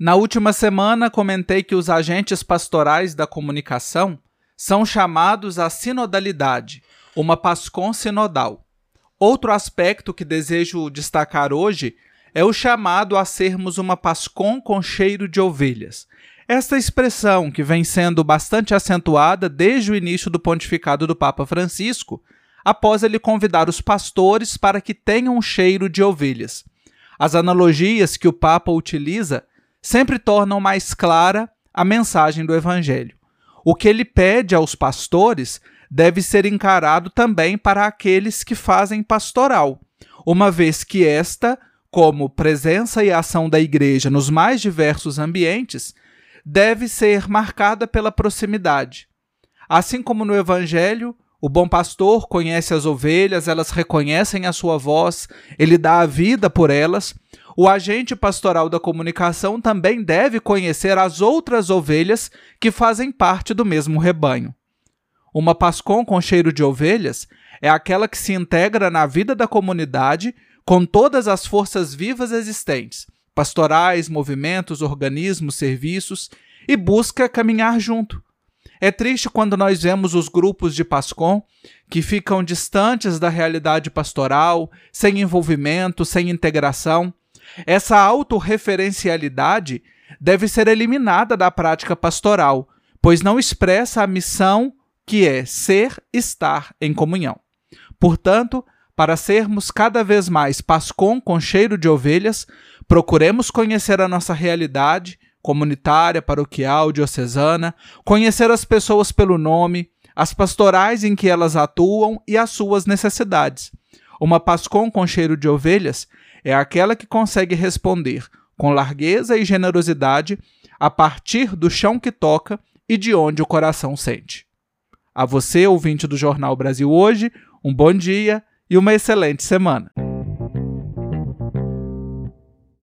Na última semana, comentei que os agentes pastorais da comunicação são chamados à sinodalidade, uma PASCOM sinodal. Outro aspecto que desejo destacar hoje é o chamado a sermos uma PASCOM com cheiro de ovelhas. Esta expressão, que vem sendo bastante acentuada desde o início do pontificado do Papa Francisco, após ele convidar os pastores para que tenham um cheiro de ovelhas. As analogias que o Papa utiliza sempre tornam mais clara a mensagem do Evangelho. O que ele pede aos pastores deve ser encarado também para aqueles que fazem pastoral, uma vez que esta, como presença e ação da igreja nos mais diversos ambientes, deve ser marcada pela proximidade. Assim como no Evangelho, o bom pastor conhece as ovelhas, elas reconhecem a sua voz, ele dá a vida por elas. O agente pastoral da comunicação também deve conhecer as outras ovelhas que fazem parte do mesmo rebanho. Uma pascom com cheiro de ovelhas é aquela que se integra na vida da comunidade com todas as forças vivas existentes, pastorais, movimentos, organismos, serviços, e busca caminhar junto é triste quando nós vemos os grupos de PASCOM que ficam distantes da realidade pastoral, sem envolvimento, sem integração. Essa autorreferencialidade deve ser eliminada da prática pastoral, pois não expressa a missão que é ser, estar em comunhão. Portanto, para sermos cada vez mais PASCOM com cheiro de ovelhas, procuremos conhecer a nossa realidade, comunitária, paroquial, diocesana, conhecer as pessoas pelo nome, as pastorais em que elas atuam e as suas necessidades. Uma pascom com cheiro de ovelhas é aquela que consegue responder com largueza e generosidade a partir do chão que toca e de onde o coração sente. A você, ouvinte do Jornal Brasil Hoje, um bom dia e uma excelente semana.